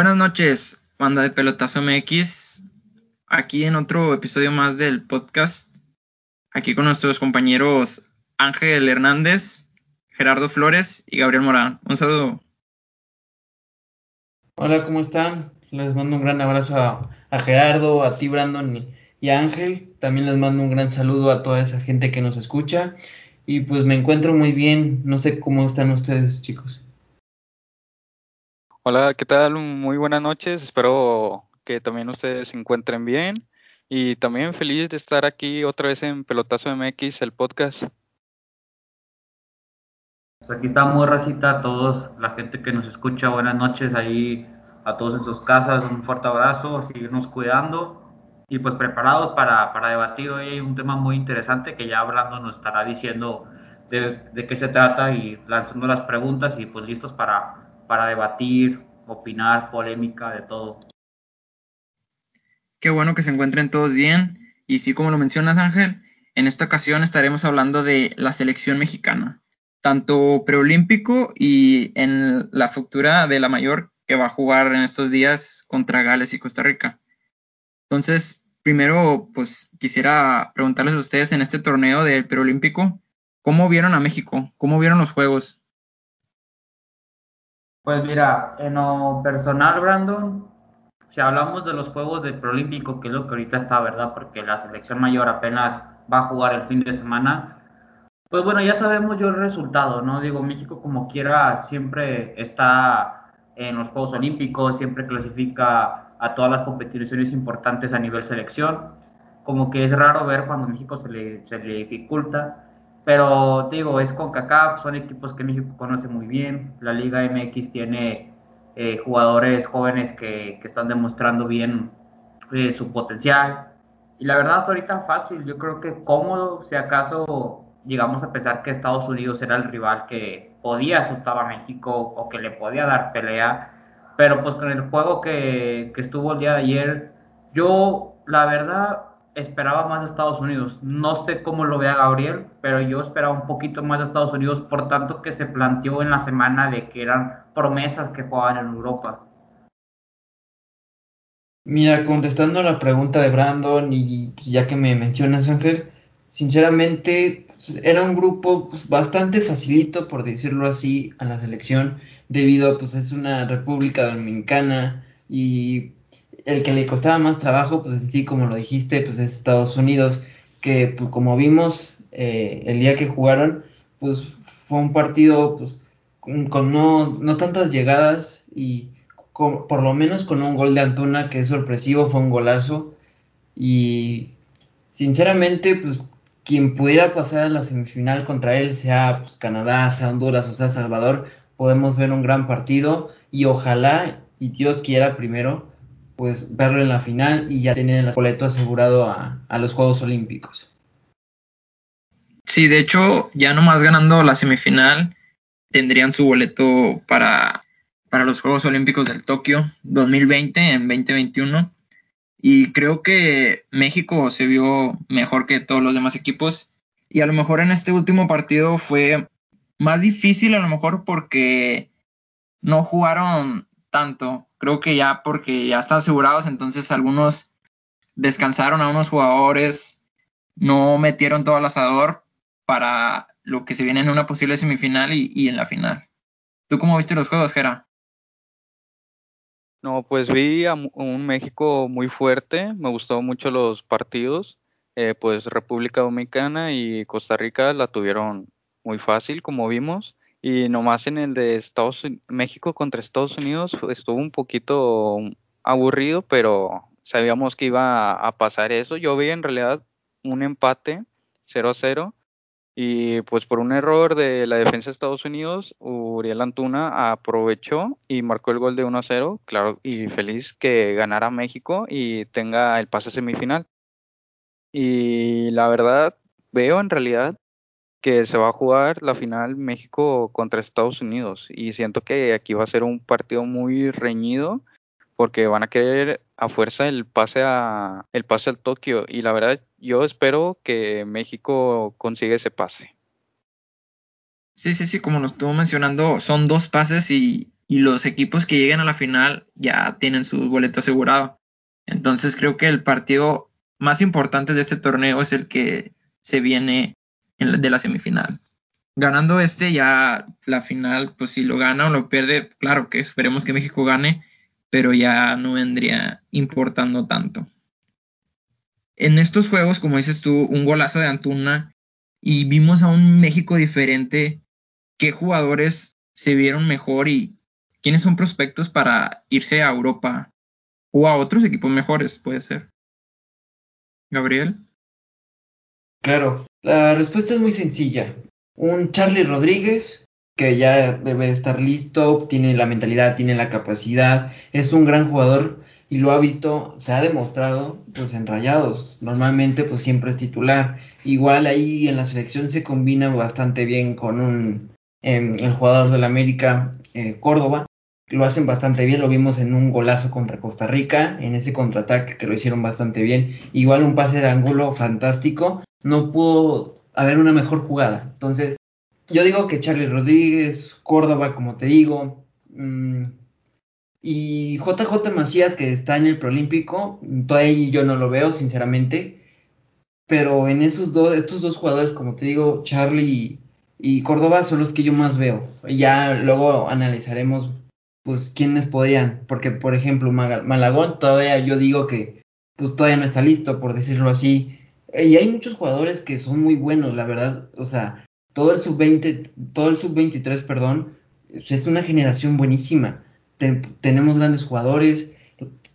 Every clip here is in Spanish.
Buenas noches, banda de Pelotazo MX. Aquí en otro episodio más del podcast. Aquí con nuestros compañeros Ángel Hernández, Gerardo Flores y Gabriel Morán. Un saludo. Hola, ¿cómo están? Les mando un gran abrazo a, Gerardo, a ti, Brandon y, a Ángel. También les mando un gran saludo a toda esa gente que nos escucha. Y pues me encuentro muy bien. No sé cómo están ustedes, chicos. Hola, ¿qué tal? Muy buenas noches. Espero que también ustedes se encuentren bien. Y también feliz de estar aquí otra vez en Pelotazo MX, el podcast. Pues aquí estamos, racita, a todos, la gente que nos escucha. Buenas noches ahí a todos en sus casas. Un fuerte abrazo, seguirnos cuidando y pues preparados para, para debatir hoy un tema muy interesante que ya hablando nos estará diciendo de, de qué se trata y lanzando las preguntas y pues listos para para debatir, opinar, polémica, de todo. Qué bueno que se encuentren todos bien. Y sí, como lo mencionas Ángel, en esta ocasión estaremos hablando de la selección mexicana, tanto preolímpico y en la futura de la mayor que va a jugar en estos días contra Gales y Costa Rica. Entonces, primero, pues quisiera preguntarles a ustedes en este torneo del preolímpico, ¿cómo vieron a México? ¿Cómo vieron los juegos? Pues mira, en lo personal, Brandon, si hablamos de los Juegos del Prolímpico, que es lo que ahorita está, ¿verdad? Porque la selección mayor apenas va a jugar el fin de semana. Pues bueno, ya sabemos yo el resultado, ¿no? Digo, México como quiera siempre está en los Juegos Olímpicos, siempre clasifica a todas las competiciones importantes a nivel selección. Como que es raro ver cuando México se le, se le dificulta. Pero digo, es con CACAF, son equipos que México conoce muy bien. La Liga MX tiene eh, jugadores jóvenes que, que, están demostrando bien eh, su potencial. Y la verdad, ahorita fácil. Yo creo que cómodo, si acaso llegamos a pensar que Estados Unidos era el rival que podía asustar a México o que le podía dar pelea. Pero pues con el juego que, que estuvo el día de ayer, yo la verdad esperaba más de Estados Unidos. No sé cómo lo vea Gabriel, pero yo esperaba un poquito más de Estados Unidos, por tanto que se planteó en la semana de que eran promesas que jugaban en Europa. Mira, contestando la pregunta de Brandon y ya que me mencionas Ángel, sinceramente pues, era un grupo pues, bastante facilito, por decirlo así, a la selección, debido a pues es una república dominicana y el que le costaba más trabajo, pues sí, como lo dijiste, pues es Estados Unidos, que pues, como vimos eh, el día que jugaron, pues fue un partido pues, con, no, no, tantas llegadas y por lo menos con un gol de Antuna que es sorpresivo, fue un golazo. Y sinceramente, pues quien pudiera pasar a la semifinal contra él, sea pues, Canadá, sea Honduras o sea Salvador, podemos ver un gran partido y ojalá, y Dios quiera primero, pues verlo en la final y ya tener el boleto asegurado a, los Juegos Olímpicos. Sí, de hecho, ya nomás ganando la semifinal, tendrían su boleto para, para los Juegos Olímpicos del Tokio 2020 en 2021. Y creo que México se vio mejor que todos los demás equipos. Y a lo mejor en este último partido fue más difícil, a lo mejor porque no jugaron tanto. Creo que ya porque ya están asegurados, entonces algunos descansaron a unos jugadores, no metieron todo al asador para lo que se viene en una posible semifinal y, en la final. ¿Tú cómo viste los juegos, Gera? No, pues vi a un México muy fuerte, me gustó mucho los partidos, eh, pues República Dominicana y Costa Rica la tuvieron muy fácil, como vimos, y nomás en el de Estados México contra Estados Unidos estuvo un poquito aburrido, pero sabíamos que iba a pasar eso. Yo vi en realidad un empate 0 0 y pues por un error de la defensa de Estados Unidos, Uriel Antuna aprovechó y marcó el gol de 1 0, claro, y feliz que ganara México y tenga el pase semifinal. Y la verdad, veo en realidad que se va a jugar la final México contra Estados Unidos y siento que aquí va a ser un partido muy reñido porque van a querer a fuerza el pase a el pase al Tokio y la verdad yo espero que México consiga ese pase. Sí, sí, sí, como lo estuvo mencionando, son dos pases y, y los equipos que lleguen a la final ya tienen su boleto asegurado. Entonces creo que el partido más importante de este torneo es el que se viene de la semifinal. Ganando este ya la final, pues si lo gana o lo pierde, claro que esperemos que México gane, pero ya no vendría importando tanto. En estos juegos, como dices tú, un golazo de Antuna y vimos a un México diferente, qué jugadores se vieron mejor y quiénes son prospectos para irse a Europa o a otros equipos mejores, puede ser. Gabriel. Claro, la respuesta es muy sencilla. Un Charlie Rodríguez, que ya debe estar listo, tiene la mentalidad, tiene la capacidad, es un gran jugador y lo ha visto, se ha demostrado pues en rayados. Normalmente pues siempre es titular. Igual ahí en la selección se combina bastante bien con un em, el jugador del América, eh, Córdoba, lo hacen bastante bien, lo vimos en un golazo contra Costa Rica, en ese contraataque que lo hicieron bastante bien, igual un pase de ángulo fantástico, no pudo haber una mejor jugada. Entonces, yo digo que Charlie Rodríguez, Córdoba, como te digo, mm, y JJ Macías, que está en el Prolímpico, todavía yo no lo veo, sinceramente, pero en esos dos, estos dos jugadores, como te digo, Charlie y, y Córdoba son los que yo más veo. Ya luego analizaremos pues quiénes podrían, porque por ejemplo Malagón todavía yo digo que pues todavía no está listo, por decirlo así, y hay muchos jugadores que son muy buenos, la verdad, o sea, todo el sub-20, todo el sub-23, perdón, es una generación buenísima, tenemos grandes jugadores,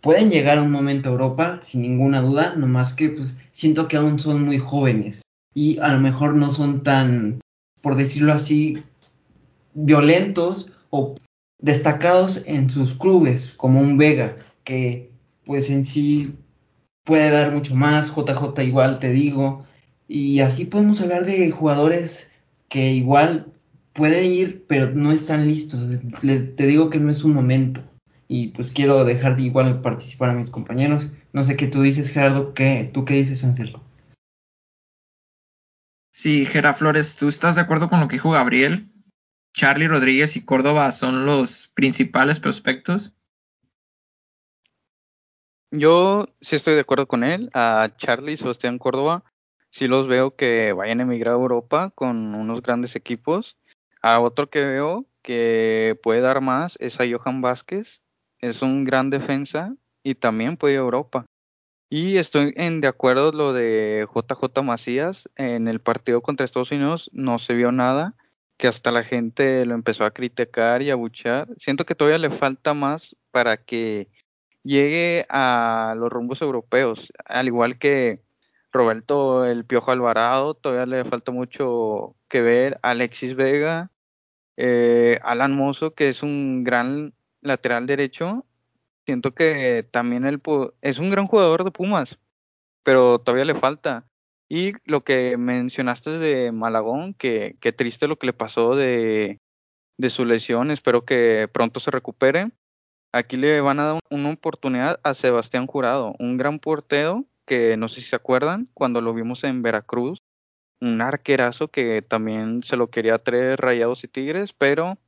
pueden llegar a un momento a Europa, sin ninguna duda, nomás que pues siento que aún son muy jóvenes y a lo mejor no son tan, por decirlo así, violentos o destacados en sus clubes, como un Vega, que pues en sí puede dar mucho más, JJ igual te digo, y así podemos hablar de jugadores que igual pueden ir, pero no están listos. te digo que no es un momento. Y pues quiero dejar de igual participar a mis compañeros. No sé qué tú dices, Gerardo, ¿qué, ¿tú qué dices, Ángel? Sí, Gera Flores, ¿tú estás de acuerdo con lo que dijo Gabriel? Charlie Rodríguez y Córdoba son los principales prospectos? Yo sí estoy de acuerdo con él. A Charlie y Sebastián Córdoba sí los veo que vayan a emigrar a Europa con unos grandes equipos. A otro que veo que puede dar más es a Johan Vázquez. Es un gran defensa y también puede ir a Europa. Y estoy en de acuerdo lo de JJ Macías. En el partido contra Estados Unidos no se vio nada que hasta la gente lo empezó a criticar y a buchar. Siento que todavía le falta más para que llegue a los rumbos europeos, al igual que Roberto el Piojo Alvarado, todavía le falta mucho que ver, Alexis Vega, eh, Alan Mozo, que es un gran lateral derecho, siento que también él es un gran jugador de Pumas, pero todavía le falta. Y lo que mencionaste de Malagón, que, qué triste lo que le pasó de, de su lesión, espero que pronto se recupere. Aquí le van a dar una oportunidad a Sebastián Jurado, un gran portero que no sé si se acuerdan cuando lo vimos en Veracruz, un arquerazo que también se lo quería traer Rayados y Tigres, pero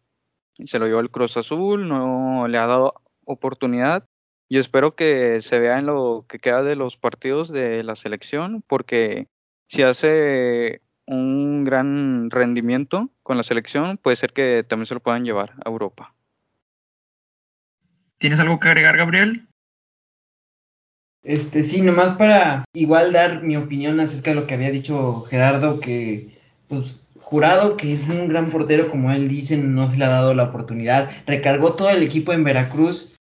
se lo llevó el Cruz Azul, no le ha dado oportunidad y espero que se vea en lo que queda de los partidos de la selección, porque si hace un gran rendimiento con la selección, puede ser que también se lo puedan llevar a Europa. ¿Tienes algo que agregar, Gabriel? Este, sí, nomás para igual dar mi opinión acerca de lo que había dicho Gerardo, que pues jurado que es un gran portero, como él dice, no se le ha dado la oportunidad, recargó todo el equipo en Veracruz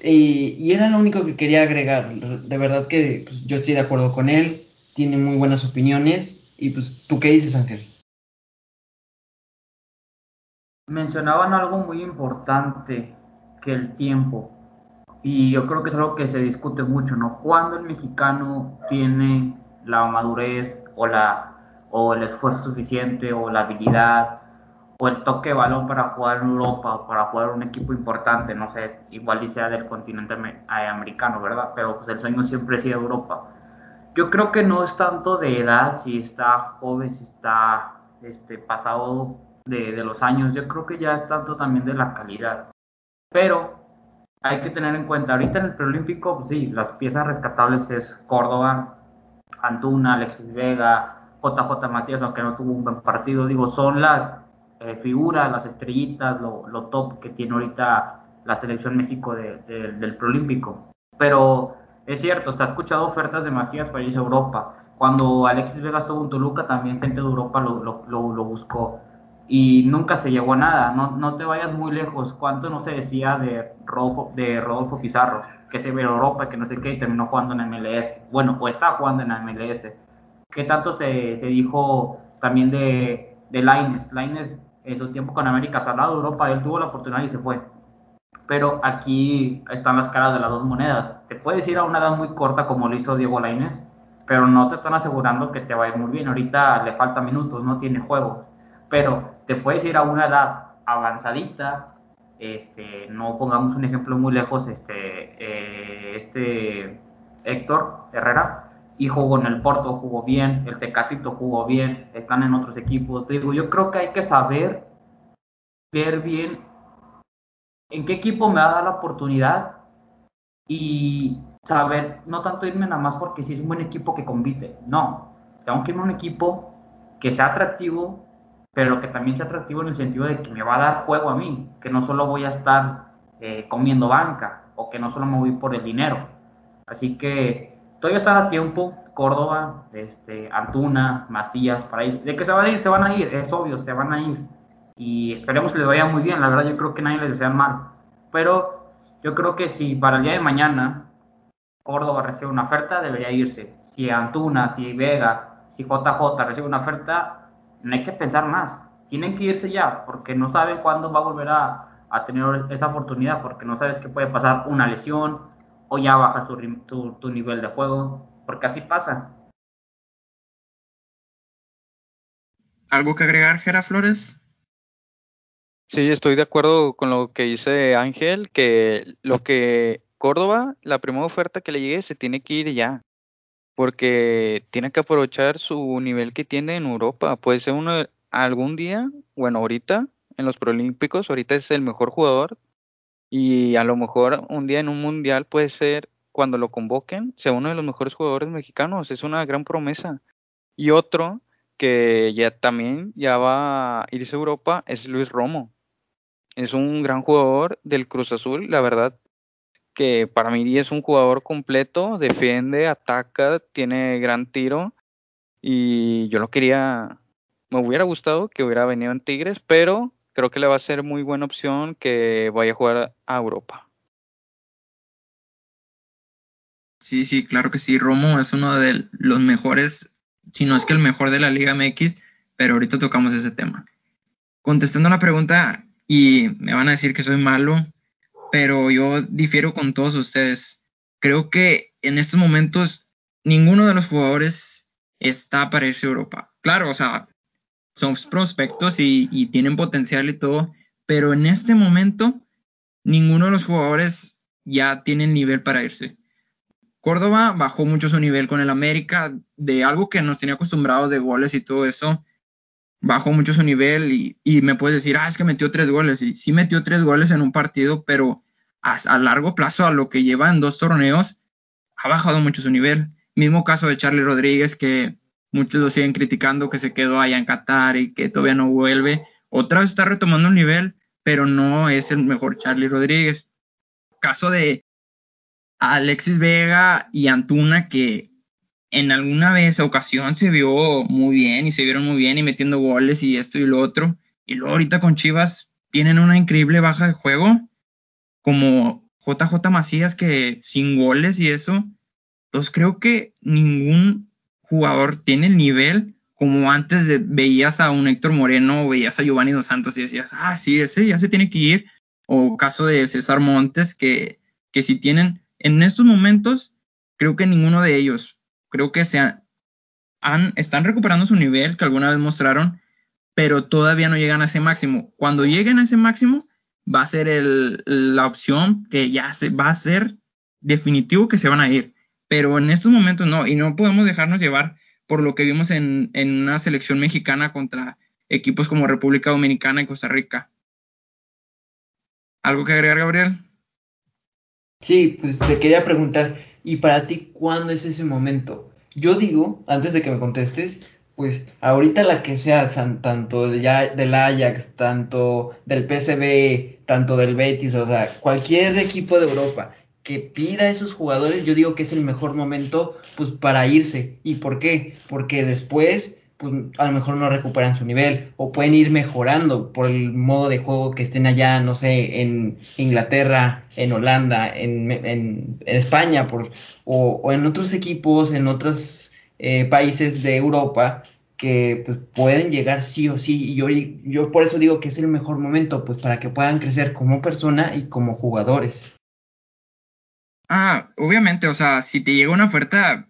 y, era lo único que quería agregar. De verdad que pues, yo estoy de acuerdo con él, tiene muy buenas opiniones. Y pues, ¿tú qué dices, Ángel? Mencionaban algo muy importante, que el tiempo. Y yo creo que es algo que se discute mucho, ¿no? ¿Cuándo el mexicano tiene la madurez o, la, o el esfuerzo suficiente o la habilidad o el toque de balón para jugar en Europa o para jugar un equipo importante, no sé, igual y sea del continente eh, americano, ¿verdad? Pero pues el sueño siempre ha sido Europa. Yo creo que no es tanto de edad, si está joven, si está este, pasado de, de los años, yo creo que ya es tanto también de la calidad. Pero hay que tener en cuenta, ahorita en el preolímpico, pues sí, las piezas rescatables es Córdoba, Antuna, Alexis Vega, JJ Macías, aunque no tuvo un buen partido, digo, son las eh, figuras, las estrellitas, lo, lo, top que tiene ahorita la selección México de, de, del preolímpico. Pero es cierto, se ha escuchado ofertas de Macías para irse a Europa. Cuando Alexis Vega estuvo en Toluca, también gente de Europa lo, lo, lo buscó y nunca se llegó a nada. No, no te vayas muy lejos. ¿Cuánto no se decía de, Rodolfo, de Rodolfo Pizarro? Que se ve Europa, que no sé qué, y terminó jugando en MLS. Bueno, o está jugando en MLS. ¿Qué tanto se, se dijo también de, de Laines? Laines en su tiempo con América Salado, Europa, él tuvo la oportunidad y se fue. Pero aquí están las caras de las dos monedas. Te puedes ir a una edad muy corta como lo hizo Diego Laines, pero no te están asegurando que te va a ir muy bien. Ahorita le falta minutos, no tiene juego. Pero te puedes ir a una edad avanzadita, este, no pongamos un ejemplo muy lejos, este, eh, este Héctor Herrera, y jugó en el Porto, jugó bien, el Tecatito jugó bien, están en otros equipos. Digo, yo creo que hay que saber ver bien en qué equipo me va a dar la oportunidad y saber, no tanto irme nada más porque si es un buen equipo que compite, no, tengo que irme a un equipo que sea atractivo, pero que también sea atractivo en el sentido de que me va a dar juego a mí, que no solo voy a estar eh, comiendo banca o que no solo me voy por el dinero. Así que todavía están a tiempo, Córdoba, este, Antuna, Macías, para ir. De que se van a ir, se van a ir, es obvio, se van a ir. Y esperemos que les vaya muy bien, la verdad yo creo que nadie les desea mal. Pero yo creo que si para el día de mañana Córdoba recibe una oferta, debería irse. Si Antuna, si Vega, si JJ recibe una oferta, no hay que pensar más. Tienen que irse ya, porque no saben cuándo va a volver a, a tener esa oportunidad, porque no sabes que puede pasar una lesión o ya bajas tu, tu, tu nivel de juego, porque así pasa. ¿Algo que agregar, Gera Flores? Sí, estoy de acuerdo con lo que dice Ángel, que lo que Córdoba, la primera oferta que le llegue, se tiene que ir ya porque tiene que aprovechar su nivel que tiene en Europa. Puede ser uno algún día, bueno, ahorita en los Prolímpicos, ahorita es el mejor jugador y a lo mejor un día en un mundial puede ser cuando lo convoquen, sea uno de los mejores jugadores mexicanos, es una gran promesa. Y otro que ya también ya va a irse a Europa es Luis Romo. Es un gran jugador del Cruz Azul, la verdad que para mí es un jugador completo, defiende, ataca, tiene gran tiro y yo lo quería, me hubiera gustado que hubiera venido en Tigres, pero creo que le va a ser muy buena opción que vaya a jugar a Europa. Sí, sí, claro que sí. Romo es uno de los mejores, si no es que el mejor de la Liga MX, pero ahorita tocamos ese tema. Contestando la pregunta, y me van a decir que soy malo, pero yo difiero con todos ustedes. Creo que en estos momentos ninguno de los jugadores está para irse a Europa. Claro, o sea, son prospectos y, y tienen potencial y todo, pero en este momento ninguno de los jugadores ya tiene nivel para irse. Córdoba bajó mucho su nivel con el América, de algo que nos tenía acostumbrados de goles y todo eso, bajó mucho su nivel y, y, me puedes decir, ah, es que metió tres goles. Y sí metió tres goles en un partido, pero a, a, largo plazo, a lo que lleva en dos torneos, ha bajado mucho su nivel. Mismo caso de Charlie Rodríguez, que muchos lo siguen criticando, que se quedó allá en Qatar y que todavía no vuelve. Otra vez está retomando un nivel, pero no es el mejor Charlie Rodríguez. Caso de Alexis Vega y Antuna, que en alguna vez, ocasión, se vio muy bien y se vieron muy bien y metiendo goles y esto y lo otro. Y luego ahorita con Chivas tienen una increíble baja de juego, como JJ Macías, que sin goles y eso. Entonces creo que ningún jugador tiene el nivel como antes veías a un Héctor Moreno o veías a Giovanni Dos Santos y decías, ah, sí, ese ya se tiene que ir. O caso de César Montes, que, que si tienen, en estos momentos, creo que ninguno de ellos creo que se han, están recuperando su nivel que alguna vez mostraron, pero todavía no llegan a ese máximo. Cuando lleguen a ese máximo, va a ser el, la opción que ya se va a ser definitivo que se van a ir. Pero en estos momentos no, y no podemos dejarnos llevar por lo que vimos en, en una selección mexicana contra equipos como República Dominicana y Costa Rica. ¿Algo que agregar, Gabriel? Sí, pues te quería preguntar, ¿y para ti cuándo es ese momento? Yo digo, antes de que me contestes, pues ahorita la que sea, tanto del, Ajax, tanto del PSV, tanto del Betis, o sea, cualquier equipo de Europa que pida a esos jugadores, yo digo que es el mejor momento pues para irse. ¿Y por qué? Porque después pues a lo mejor no recuperan su nivel o pueden ir mejorando por el modo de juego que estén allá, no sé, en Inglaterra, en Holanda, en, en, España por, o, en otros equipos, en otros eh, países de Europa que pues, pueden llegar sí o sí. Y yo, yo por eso digo que es el mejor momento, pues para que puedan crecer como persona y como jugadores. Ah, obviamente, o sea, si te llega una oferta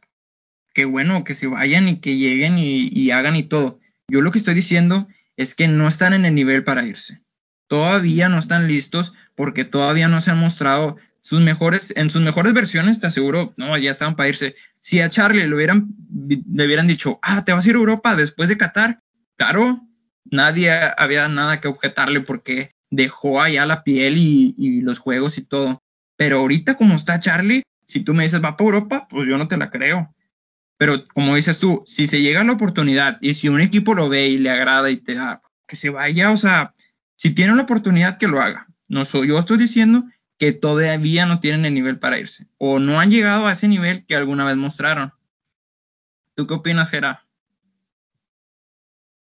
qué bueno que se vayan y que lleguen y, hagan y todo. Yo lo que estoy diciendo es que no están en el nivel para irse. Todavía no están listos porque todavía no se han mostrado sus mejores, en sus mejores versiones, te aseguro, no, ya están para irse. Si a Charlie le hubieran, le hubieran dicho, ah, te vas a ir a Europa después de Qatar, claro, nadie había nada que objetarle porque dejó allá la piel y, y los juegos y todo. Pero ahorita como está Charlie, si tú me dices va para Europa, pues yo no te la creo. Pero como dices tú, si se llega la oportunidad y si un equipo lo ve y le agrada y te da, que se vaya, o sea, si tiene la oportunidad que lo haga. No soy, yo estoy diciendo que todavía no tienen el nivel para irse o no han llegado a ese nivel que alguna vez mostraron. ¿Tú qué opinas, Gera?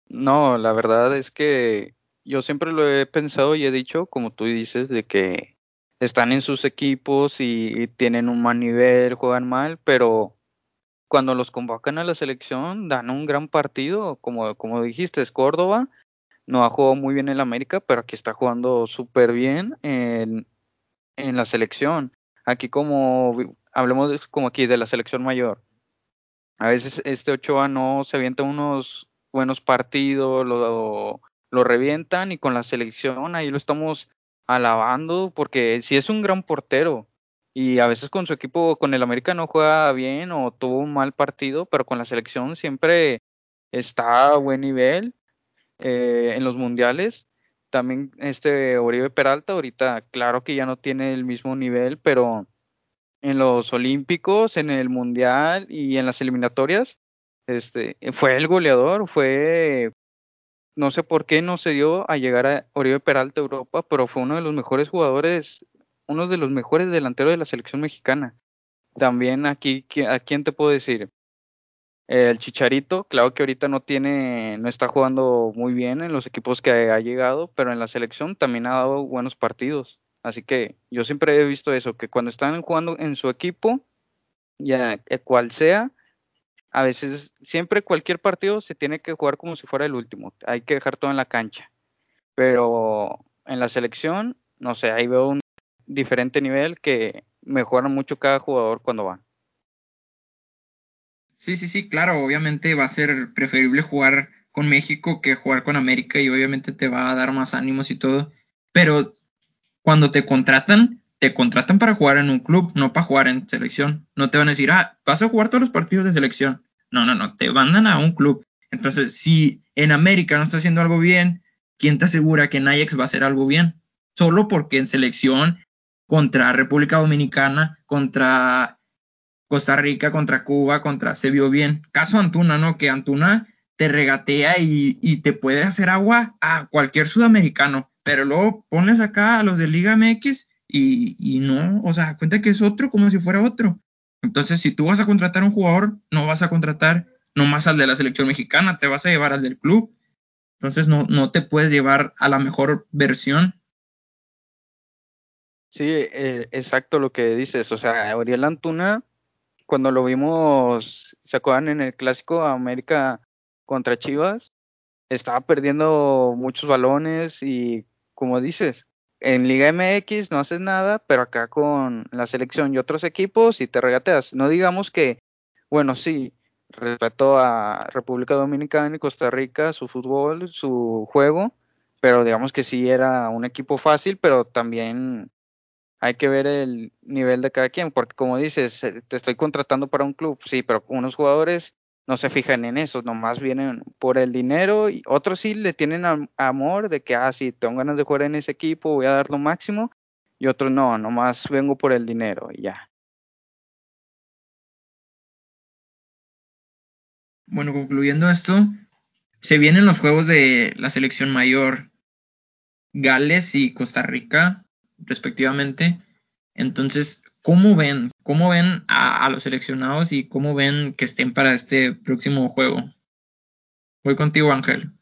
No, la verdad es que yo siempre lo he pensado y he dicho, como tú dices, de que están en sus equipos y tienen un mal nivel, juegan mal, pero cuando los convocan a la selección dan un gran partido, como, como dijiste, es Córdoba, no ha jugado muy bien en la América, pero aquí está jugando súper bien en, en la selección. Aquí como, hablemos como aquí de la selección mayor. A veces este Ochoa no se avienta unos buenos partidos, lo, lo revientan y con la selección ahí lo estamos alabando porque si es un gran portero, y a veces con su equipo, con el América no juega bien o tuvo un mal partido, pero con la selección siempre está a buen nivel eh, en los mundiales. También este Oribe Peralta ahorita, claro que ya no tiene el mismo nivel, pero en los Olímpicos, en el Mundial y en las eliminatorias, este, fue el goleador, fue, no sé por qué no se dio a llegar a Oribe Peralta a Europa, pero fue uno de los mejores jugadores uno de los mejores delanteros de la selección mexicana. También aquí, ¿a quién te puedo decir? El Chicharito, claro que ahorita no tiene, no está jugando muy bien en los equipos que ha llegado, pero en la selección también ha dado buenos partidos. Así que yo siempre he visto eso, que cuando están jugando en su equipo, ya eh, cual sea, a veces siempre cualquier partido se tiene que jugar como si fuera el último. Hay que dejar todo en la cancha. Pero en la selección, no sé, ahí veo un diferente nivel que mejora mucho cada jugador cuando va. Sí, sí, sí, claro, obviamente va a ser preferible jugar con México que jugar con América y obviamente te va a dar más ánimos y todo, pero cuando te contratan, te contratan para jugar en un club, no para jugar en selección. No te van a decir, ah, vas a jugar todos los partidos de selección. No, no, no, te mandan a un club. Entonces, si en América no está haciendo algo bien, ¿quién te asegura que en Ajax va a hacer algo bien? Solo porque en selección contra República Dominicana, contra Costa Rica, contra Cuba, contra se vio bien. Caso Antuna, ¿no? Que Antuna te regatea y, te puede hacer agua a cualquier sudamericano, pero luego pones acá a los de Liga MX y, y no, o sea, cuenta que es otro como si fuera otro. Entonces, si tú vas a contratar a un jugador, no vas a contratar nomás al de la selección mexicana, te vas a llevar al del club. Entonces, no, no te puedes llevar a la mejor versión Sí, eh, exacto lo que dices. O sea, Auriel Antuna, cuando lo vimos, ¿se acuerdan en el clásico América contra Chivas? Estaba perdiendo muchos balones y, como dices, en Liga MX no haces nada, pero acá con la selección y otros equipos y te regateas. No digamos que, bueno, sí, respeto a República Dominicana y Costa Rica, su fútbol, su juego, pero digamos que sí era un equipo fácil, pero también hay que ver el nivel de cada quien, porque como dices, te estoy contratando para un club, sí, pero unos jugadores no se fijan en eso, nomás vienen por el dinero y otros sí le tienen amor de que, ah, sí, tengo ganas de jugar en ese equipo, voy a dar lo máximo, y otros no, nomás vengo por el dinero y ya. Bueno, concluyendo esto, se vienen los juegos de la selección mayor, Gales y Costa Rica, respectivamente. Entonces, ¿cómo ven? ¿Cómo ven a, los seleccionados y cómo ven que estén para este próximo juego? Voy contigo, Ángel.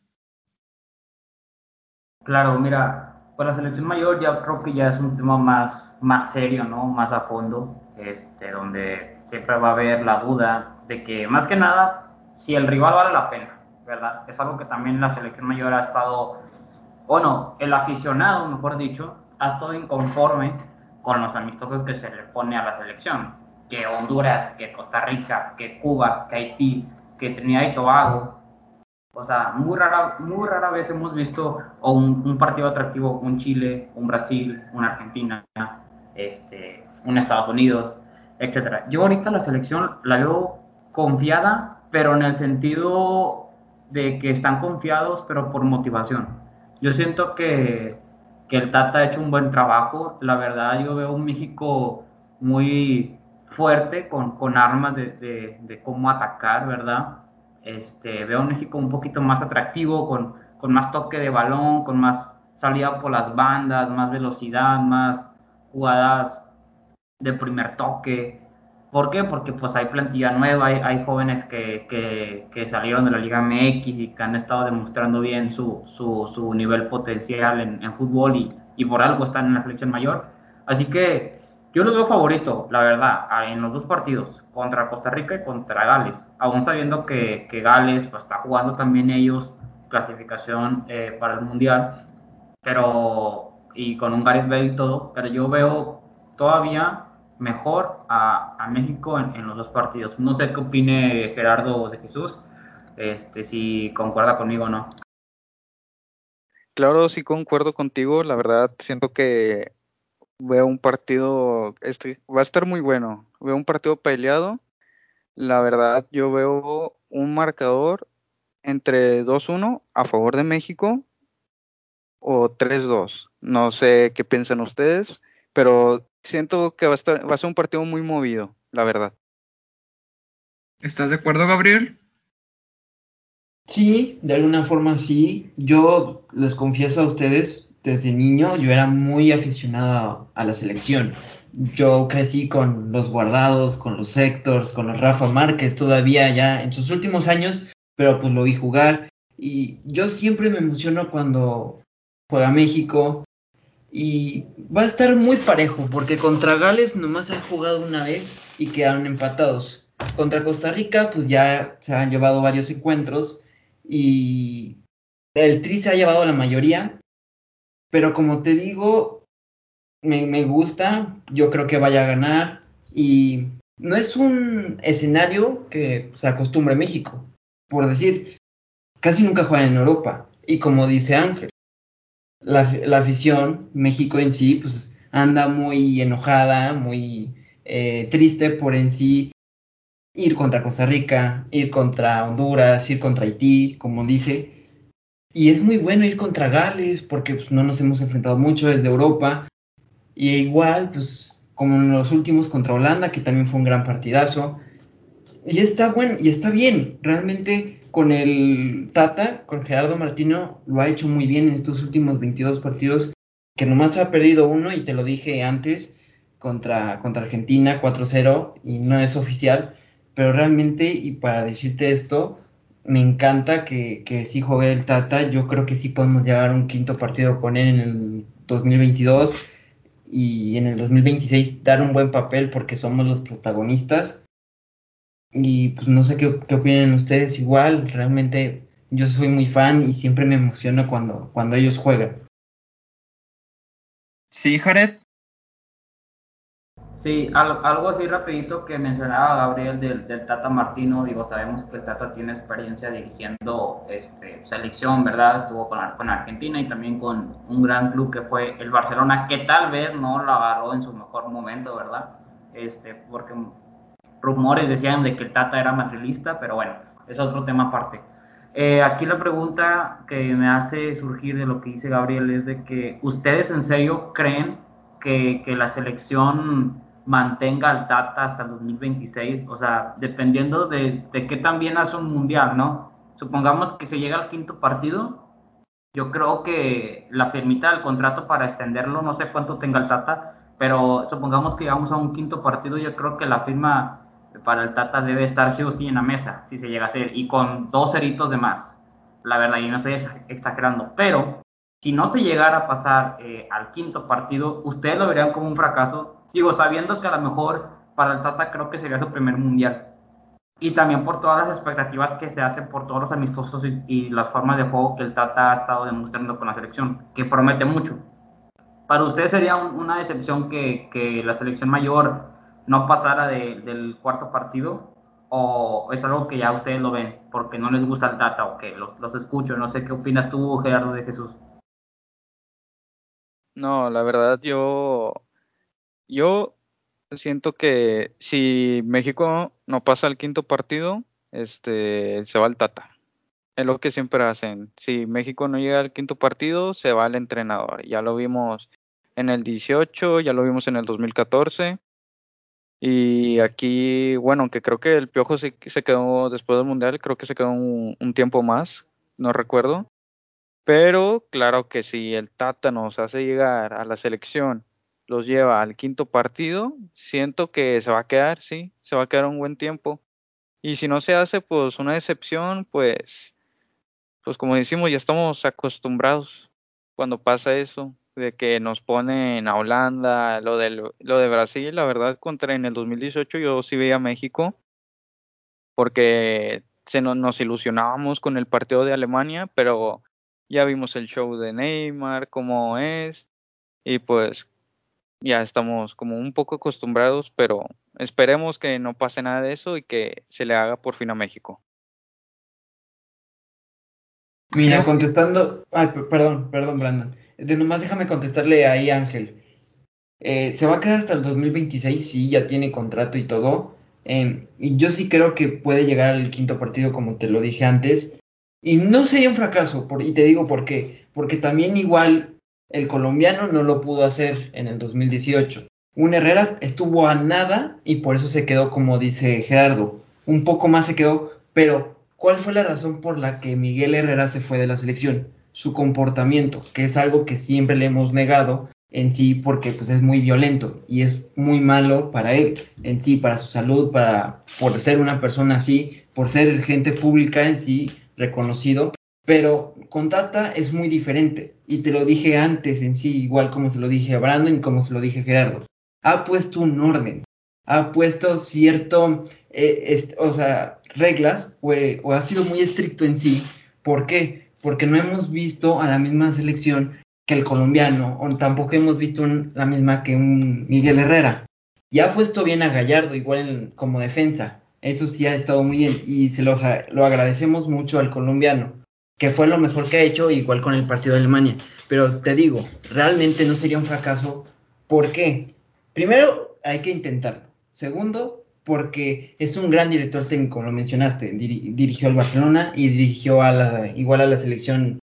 Claro, mira, con la selección mayor ya creo que ya es un tema más, más serio, ¿no? Más a fondo, este, donde siempre va a haber la duda de que, más que nada, si el rival vale la pena, ¿verdad? Es algo que también la selección mayor ha estado, bueno, el aficionado, mejor dicho, ha estado inconforme con los amistosos que se le pone a la selección. Que Honduras, que Costa Rica, que Cuba, que Haití, que Trinidad y Tobago. O sea, muy rara, muy rara vez hemos visto un, un partido atractivo, un Chile, un Brasil, una Argentina, este, un Estados Unidos, etcétera. Yo ahorita la selección la veo confiada pero en el sentido de que están confiados, pero por motivación. Yo siento que, que el Tata ha hecho un buen trabajo. La verdad, yo veo un México muy fuerte, con, con armas de, de, cómo atacar, ¿verdad? Este, veo un México un poquito más atractivo, con, con más toque de balón, con más salida por las bandas, más velocidad, más jugadas de primer toque. ¿Por qué? Porque pues hay plantilla nueva, hay, jóvenes que, que, que, salieron de la Liga MX y que han estado demostrando bien su, su, su nivel potencial en, en fútbol y, y, por algo están en la selección mayor. Así que yo los veo favorito, la verdad, en los dos partidos, contra Costa Rica y contra Gales, aún sabiendo que, que Gales pues, está jugando también ellos clasificación eh, para el Mundial, pero y con un Gareth Bale y todo, pero yo veo todavía mejor a, México en, en, los dos partidos. No sé qué opine Gerardo de Jesús, este, si concuerda conmigo o no. Claro, sí concuerdo contigo. La verdad, siento que veo un partido, este, va a estar muy bueno. Veo un partido peleado. La verdad, yo veo un marcador entre 2-1 a favor de México o 3-2. No sé qué piensan ustedes, pero siento que va a, estar, va a ser un partido muy movido, la verdad. ¿Estás de acuerdo, Gabriel? Sí, de alguna forma sí. Yo les confieso a ustedes, desde niño yo era muy aficionado a la selección. Yo crecí con los guardados, con los Héctors, con los Rafa Márquez, todavía ya en sus últimos años, pero pues lo vi jugar. Y yo siempre me emociono cuando juega México, y va a estar muy parejo, porque contra Gales nomás han jugado una vez y quedaron empatados. Contra Costa Rica, pues ya se han llevado varios encuentros y el Tri se ha llevado la mayoría. Pero como te digo, me, me gusta, yo creo que vaya a ganar y no es un escenario que se acostumbre México. Por decir, casi nunca juega en Europa. Y como dice Ángel, la, la, afición, México en sí, pues anda muy enojada, muy eh, triste por en sí ir contra Costa Rica, ir contra Honduras, ir contra Haití, como dice. Y es muy bueno ir contra Gales porque pues, no nos hemos enfrentado mucho desde Europa. Y igual, pues como en los últimos contra Holanda, que también fue un gran partidazo. Y está bueno, y está bien. Realmente con el Tata, con Gerardo Martino, lo ha hecho muy bien en estos últimos 22 partidos, que nomás ha perdido uno, y te lo dije antes, contra, contra Argentina 4-0, y no es oficial, pero realmente, y para decirte esto, me encanta que, que sí juegue el Tata, yo creo que sí podemos llegar a un quinto partido con él en el 2022 y en el 2026 dar un buen papel porque somos los protagonistas y pues no sé qué, qué opinan ustedes igual, realmente yo soy muy fan y siempre me emociono cuando, cuando ellos juegan. Sí, Jared. Sí, algo así rapidito que mencionaba Gabriel del, del, Tata Martino, digo, sabemos que el Tata tiene experiencia dirigiendo este, selección, ¿verdad? Estuvo con, con Argentina y también con un gran club que fue el Barcelona, que tal vez no lo agarró en su mejor momento, ¿verdad? Este, porque rumores decían de que el Tata era madrilista, pero bueno, es otro tema aparte. Eh, aquí la pregunta que me hace surgir de lo que dice Gabriel es de que ustedes en serio creen que, que la selección mantenga al Tata hasta el 2026, o sea, dependiendo de, de qué también hace un mundial, ¿no? Supongamos que se llega al quinto partido, yo creo que la permita el contrato para extenderlo, no sé cuánto tenga el Tata, pero supongamos que llegamos a un quinto partido, yo creo que la firma para el Tata debe estar sí o sí en la mesa, si se llega a hacer, y con dos ceritos de más. La verdad, y no estoy exagerando, pero si no se llegara a pasar eh, al quinto partido, ustedes lo verían como un fracaso. Digo, sabiendo que a lo mejor para el Tata creo que sería su primer mundial. Y también por todas las expectativas que se hacen por todos los amistosos y, las formas de juego que el Tata ha estado demostrando con la selección, que promete mucho. Para ustedes sería una decepción que la selección mayor no pasara del cuarto partido o es algo que ya ustedes lo ven porque no les gusta el data o que los, los escucho. No sé qué opinas tú, Gerardo de Jesús. No, la verdad yo yo siento que si México no pasa al quinto partido, este se va al Tata. Es lo que siempre hacen. Si México no llega al quinto partido, se va al entrenador. Ya lo vimos en el 18, ya lo vimos en el 2014 y aquí, bueno, aunque creo que el Piojo se, se quedó después del Mundial, creo que se quedó un, tiempo más, no recuerdo. Pero claro que si el Tata nos hace llegar a la selección, los lleva al quinto partido, siento que se va a quedar, sí, se va a quedar un buen tiempo. Y si no se hace, pues una decepción, pues, pues como decimos, ya estamos acostumbrados cuando pasa eso de que nos ponen a Holanda, lo de, lo de Brasil, la verdad, contra en el 2018 yo sí veía a México, porque se nos, ilusionábamos con el partido de Alemania, pero ya vimos el show de Neymar, cómo es, y pues ya estamos como un poco acostumbrados, pero esperemos que no pase nada de eso y que se le haga por fin a México. Mira, contestando, ay, perdón, perdón, Brandon. De nomás déjame contestarle ahí, Ángel. Eh, se va a quedar hasta el 2026, sí, ya tiene contrato y todo. Em, y yo sí creo que puede llegar al quinto partido, como te lo dije antes. Y no sería un fracaso, y te digo por qué. Porque también igual el colombiano no lo pudo hacer en el 2018. Un Herrera estuvo a nada y por eso se quedó, como dice Gerardo. Un poco más se quedó, pero ¿cuál fue la razón por la que Miguel Herrera se fue de la selección? Su comportamiento, que es algo que siempre le hemos negado en sí porque pues es muy violento y es muy malo para él en sí, para su salud, para por ser una persona así, por ser gente pública en sí reconocido, pero con Tata es muy diferente y te lo dije antes en sí, igual como se lo dije a Brandon y como se lo dije a Gerardo. Ha puesto un orden, ha puesto cierto, eh, o sea, reglas o, o ha sido muy estricto en sí. ¿Por qué? Porque no hemos visto a la misma selección que el colombiano, o tampoco hemos visto la misma que un Miguel Herrera. Y ha puesto bien a Gallardo, igual como defensa. Eso sí ha estado muy bien y se lo, lo agradecemos mucho al colombiano, que fue lo mejor que ha hecho, igual con el partido de Alemania. Pero te digo, realmente no sería un fracaso. ¿Por qué? Primero, hay que intentarlo. Segundo, porque es un gran director técnico, lo mencionaste, dirigió al Barcelona y dirigió a la, igual a la selección,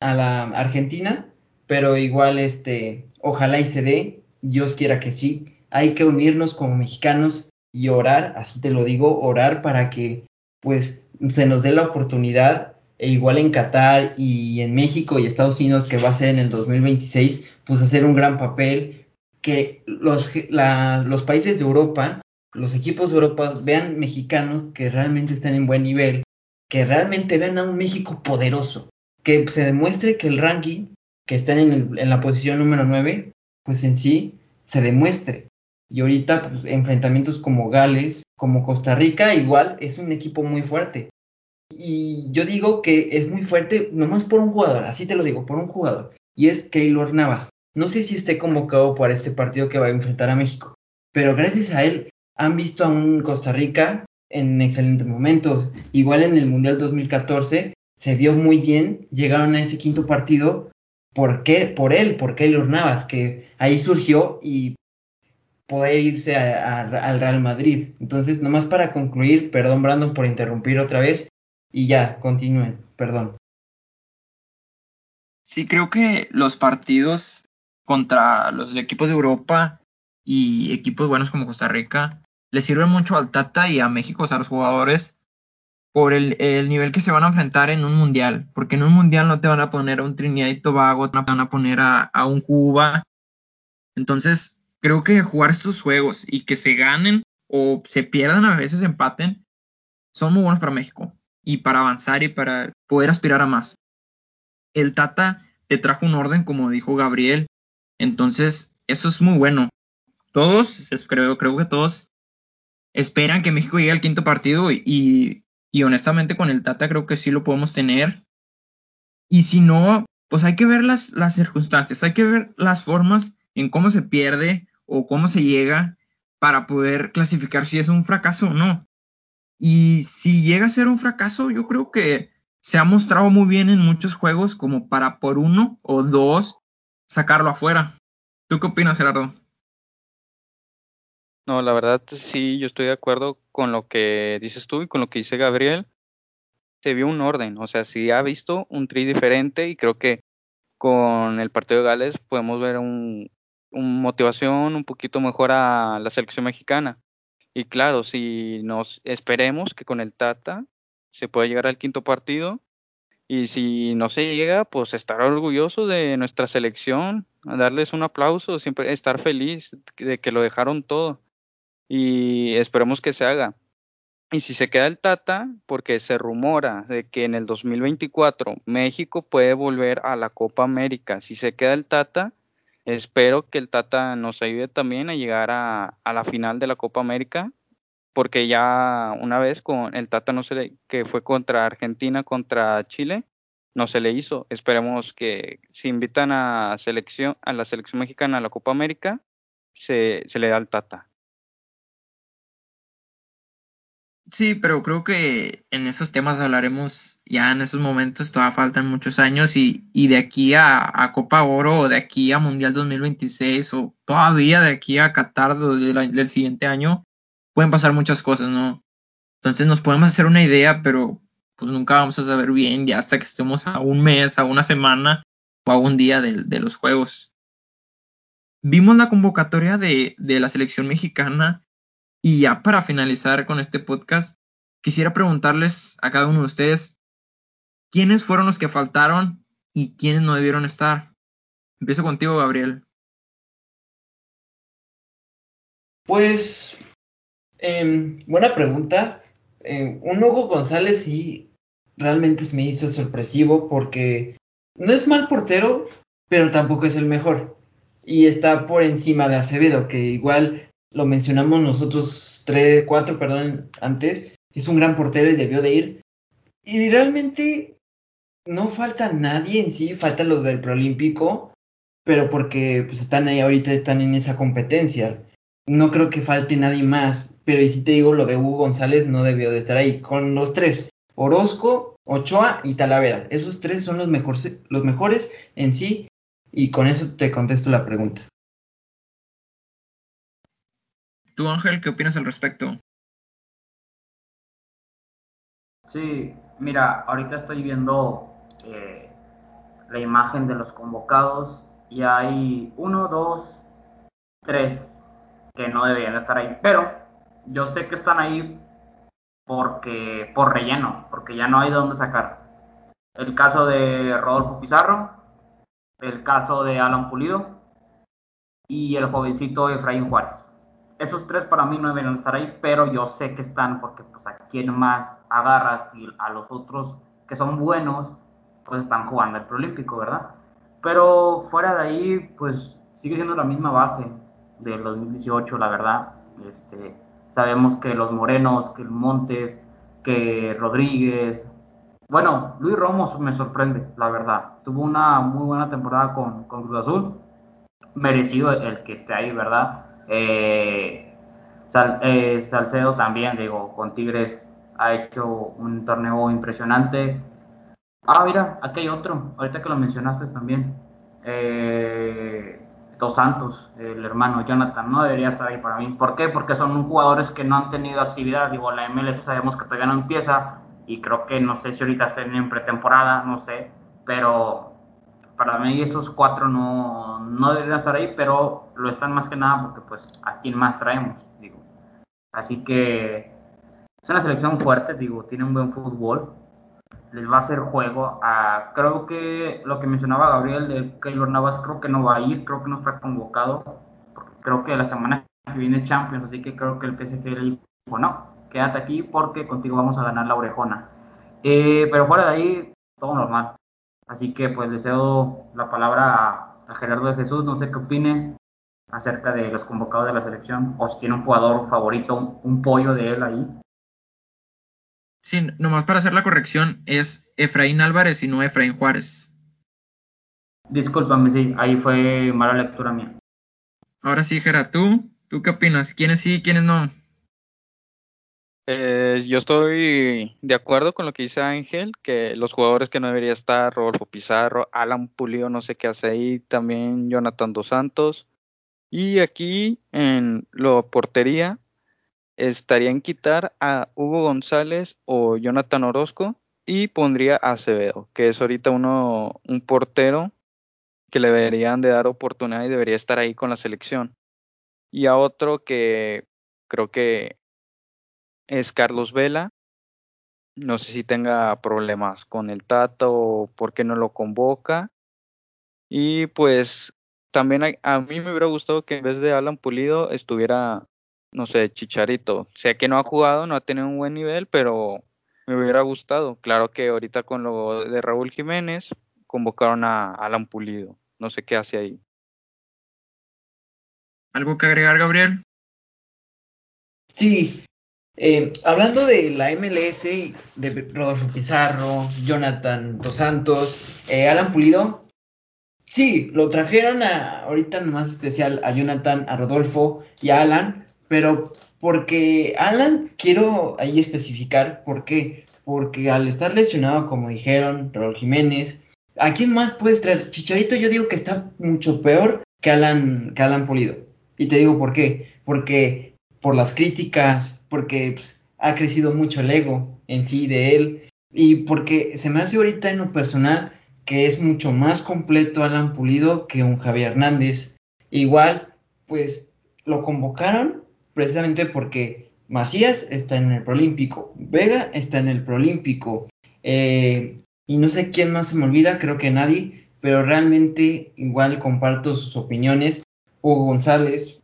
a la Argentina, pero igual este, ojalá y se dé, Dios quiera que sí, hay que unirnos como mexicanos y orar, así te lo digo, orar para que pues se nos dé la oportunidad, e igual en Qatar y en México y Estados Unidos, que va a ser en el 2026, pues hacer un gran papel, que los países de Europa los equipos de Europa vean mexicanos que realmente están en buen nivel, que realmente vean a un México poderoso, que se demuestre que el ranking, que está en, la posición número 9, pues en sí se demuestre. Y ahorita, pues, enfrentamientos como Gales, como Costa Rica, igual es un equipo muy fuerte. Y yo digo que es muy fuerte, nomás por un jugador, así te lo digo, por un jugador. Y es Keylor Navas. No sé si esté convocado para este partido que va a enfrentar a México, pero gracias a él han visto a un Costa Rica en excelentes momentos. Igual en el Mundial 2014 se vio muy bien, llegaron a ese quinto partido. ¿Por qué? Por él, por Keylor Navas, que ahí surgió y poder irse al Real Madrid. Entonces, nomás para concluir, perdón Brandon por interrumpir otra vez y ya, continúen, perdón. Sí, creo que los partidos contra los equipos de Europa y equipos buenos como Costa Rica le sirven mucho al Tata y a México, a los jugadores, por el, nivel que se van a enfrentar en un mundial. Porque en un mundial no te van a poner a un Trinidad y Tobago, te van a poner a, a un Cuba. Entonces, creo que jugar estos juegos y que se ganen o se pierdan a veces, empaten, son muy buenos para México y para avanzar y para poder aspirar a más. El Tata te trajo un orden, como dijo Gabriel, entonces eso es muy bueno. Todos, creo, creo que todos esperan que México llegue al quinto partido y, y honestamente con el Tata creo que sí lo podemos tener. Y si no, pues hay que ver las, las circunstancias, hay que ver las formas en cómo se pierde o cómo se llega para poder clasificar si es un fracaso o no. Y si llega a ser un fracaso, yo creo que se ha mostrado muy bien en muchos juegos como para por uno o dos sacarlo afuera. ¿Tú qué opinas, Gerardo? No, la verdad sí, yo estoy de acuerdo con lo que dices tú y con lo que dice Gabriel. Se vio un orden, o sea, sí ha visto un tri diferente y creo que con el partido de Gales podemos ver un, motivación un poquito mejor a la selección mexicana. Y claro, si nos esperemos que con el Tata se pueda llegar al quinto partido y si no se llega, pues estar orgulloso de nuestra selección, darles un aplauso, siempre estar feliz de que lo dejaron todo y esperemos que se haga. Y si se queda el Tata, porque se rumora de que en el 2024 México puede volver a la Copa América, si se queda el Tata, Espero que el Tata nos ayude también a llegar a, la final de la Copa América, porque ya una vez con el Tata no se le, que fue contra Argentina, contra Chile, no se le hizo. Esperemos que si invitan a selección, a la selección mexicana a la Copa América, se, se le da al Tata. Sí, pero creo que en esos temas hablaremos ya en esos momentos, todavía faltan muchos años y, y de aquí a, Copa Oro o de aquí a Mundial 2026 o todavía de aquí a Qatar del, del siguiente año, pueden pasar muchas cosas, ¿no? Entonces nos podemos hacer una idea, pero pues nunca vamos a saber bien ya hasta que estemos a un mes, a una semana o a un día de, de los Juegos. Vimos la convocatoria de, de la selección mexicana y ya para finalizar con este podcast, quisiera preguntarles a cada uno de ustedes, ¿quiénes fueron los que faltaron y quiénes no debieron estar? Empiezo contigo, Gabriel. Pues, em, buena pregunta. Eh, un Hugo González sí realmente me hizo sorpresivo porque no es mal portero, pero tampoco es el mejor. Y está por encima de Acevedo, que igual lo mencionamos nosotros tres, cuatro, perdón, antes, es un gran portero y debió de ir. Y realmente no falta nadie en sí, falta los del preolímpico, pero porque pues están ahí ahorita, están en esa competencia. No creo que falte nadie más, pero si te digo lo de Hugo González no debió de estar ahí. Con los tres, Orozco, Ochoa y Talavera. Esos tres son los, mejores, los mejores en sí y con eso te contesto la pregunta. ¿Tú, Ángel, qué opinas al respecto? Sí, mira, ahorita estoy viendo eh, la imagen de los convocados y hay uno, dos, tres que no deberían estar ahí, pero yo sé que están ahí porque por relleno, porque ya no hay de dónde sacar. El caso de Rodolfo Pizarro, el caso de Alan Pulido y el jovencito Efraín Juárez esos tres para mí no deberían estar ahí, pero yo sé que están porque pues a quién más agarras y a los otros que son buenos pues están jugando el preolímpico, ¿verdad? Pero fuera de ahí pues sigue siendo la misma base del 2018, la verdad. Este, sabemos que los Morenos, que el Montes, que Rodríguez, bueno, Luis Romo me sorprende, la verdad. Tuvo una muy buena temporada con, con Cruz Azul, merecido el que esté ahí, ¿verdad? Eh, eh, Salcedo también, digo, con Tigres ha hecho un torneo impresionante. Ah, mira, aquí hay otro, ahorita que lo mencionaste también. Eh, Dos Santos, el hermano Jonathan, no debería estar ahí para mí. ¿Por qué? Porque son jugadores que no han tenido actividad. Digo, la MLS sabemos que todavía no empieza y creo que no sé si ahorita estén en pretemporada, no sé, pero para mí esos cuatro no, no deberían estar ahí, pero lo están más que nada porque pues a quién más traemos, digo. Así que es una selección fuerte, digo, tiene un buen fútbol, les va a hacer juego. Creo que lo que mencionaba Gabriel de Keylor Navas, creo que no va a ir, creo que no está convocado. Creo que la semana que viene Champions, así que creo que el PSG le dijo, no, quédate aquí porque contigo vamos a ganar la orejona. Eh, pero fuera de ahí, todo normal. Así que pues deseo la palabra a, a, Gerardo de Jesús, no sé qué opine acerca de los convocados de la selección, o si tiene un jugador favorito, un, un pollo de él ahí. Sí, nomás para hacer la corrección, es Efraín Álvarez y no Efraín Juárez. Discúlpame, sí, ahí fue mala lectura mía. Ahora sí, Gera, ¿tú? ¿Tú qué opinas? ¿Quiénes sí y quiénes no? Eh, yo estoy de acuerdo con lo que dice Ángel, que los jugadores que no debería estar, Rodolfo Pizarro, Alan Pulido, no sé qué hace ahí, también Jonathan Dos Santos. Y aquí en la portería, estaría en quitar a Hugo González o Jonathan Orozco y pondría a Acevedo, que es ahorita uno, un portero que le deberían de dar oportunidad y debería estar ahí con la selección. Y a otro que creo que es Carlos Vela. No sé si tenga problemas con el Tato o por qué no lo convoca. Y pues también a, a mí me hubiera gustado que en vez de Alan Pulido estuviera no sé, Chicharito. Sé que no ha jugado, no ha tenido un buen nivel, pero me hubiera gustado. Claro que ahorita con lo de Raúl Jiménez convocaron a Alan Pulido. No sé qué hace ahí. ¿Algo que agregar, Gabriel? Sí. Eh, hablando de la MLS, de Rodolfo Pizarro, Jonathan Dos Santos, eh, Alan Pulido, sí, lo trajeron a, ahorita más especial a Jonathan, a Rodolfo y a Alan, pero porque Alan, quiero ahí especificar por qué. Porque al estar lesionado, como dijeron, Raúl Jiménez, ¿a quién más puedes traer? Chicharito yo digo que está mucho peor que Alan, que Alan Pulido. Y te digo por qué. Porque por las críticas, porque pues, ha crecido mucho el ego en sí de él. Y porque se me hace ahorita en lo personal que es mucho más completo Alan Pulido que un Javier Hernández. Igual, pues lo convocaron precisamente porque Macías está en el Prolímpico, Vega está en el Prolímpico, eh, y no sé quién más se me olvida, creo que nadie, pero realmente igual comparto sus opiniones. Hugo González,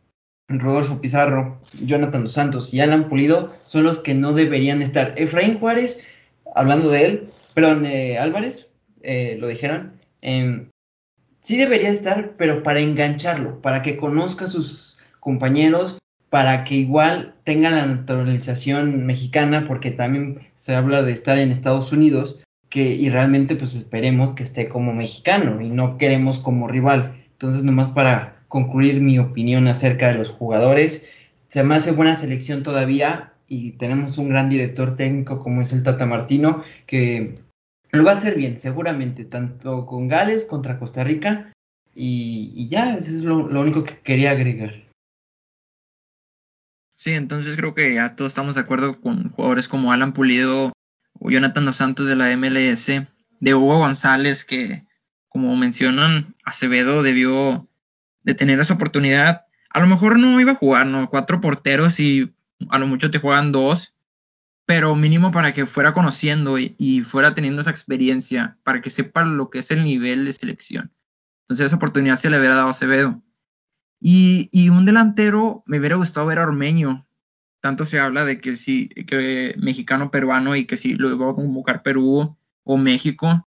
Rodolfo Pizarro, Jonathan Dos Santos y Alan Pulido son los que no deberían estar. Efraín Juárez, hablando de él, perdón, eh, Álvarez, eh, lo dijeron, eh, sí debería estar, pero para engancharlo, para que conozca a sus compañeros, para que igual tenga la naturalización mexicana, porque también se habla de estar en Estados Unidos, que y realmente pues esperemos que esté como mexicano y no queremos como rival. Entonces nomás para concluir mi opinión acerca de los jugadores, se me hace buena selección todavía y tenemos un gran director técnico como es el Tata Martino, que lo va a hacer bien, seguramente, tanto con Gales contra Costa Rica y, ya, eso es lo, lo único que quería agregar. Sí, entonces creo que ya todos estamos de acuerdo con jugadores como Alan Pulido o Jonathan Dos Santos de la MLS, de Hugo González, que como mencionan, Acevedo debió de tener esa oportunidad. A lo mejor no iba a jugar, ¿no? Cuatro porteros y a lo mucho te juegan dos, pero mínimo para que fuera conociendo y, fuera teniendo esa experiencia, para que sepa lo que es el nivel de selección. Entonces esa oportunidad se le hubiera dado a Acevedo. Y, y, un delantero me hubiera gustado ver a Ormeño. Tanto se habla de que si que mexicano peruano y que si lo iba a convocar Perú o México.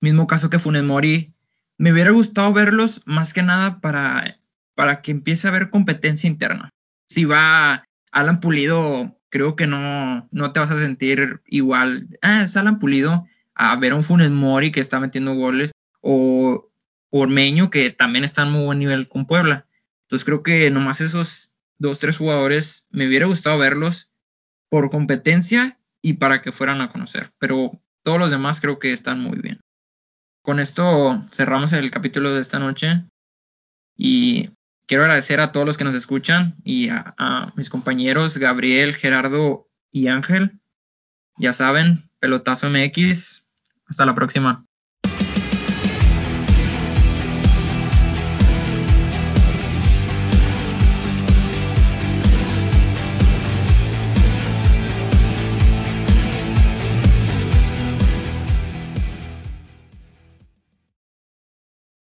Mismo caso que Funes Mori. Me hubiera gustado verlos más que nada para, para que empiece a haber competencia interna. Si va Alan Pulido, creo que no, no te vas a sentir igual. Ah, es Alan Pulido a ver a un Funes Mori que está metiendo goles. O, Ormeño, que también está en muy buen nivel con Puebla. Entonces creo que nomás esos dos, tres jugadores me hubiera gustado verlos por competencia y para que fueran a conocer. Pero todos los demás creo que están muy bien. Con esto cerramos el capítulo de esta noche. Y quiero agradecer a todos los que nos escuchan y a, mis compañeros Gabriel, Gerardo y Ángel. Ya saben, pelotazo MX. Hasta la próxima.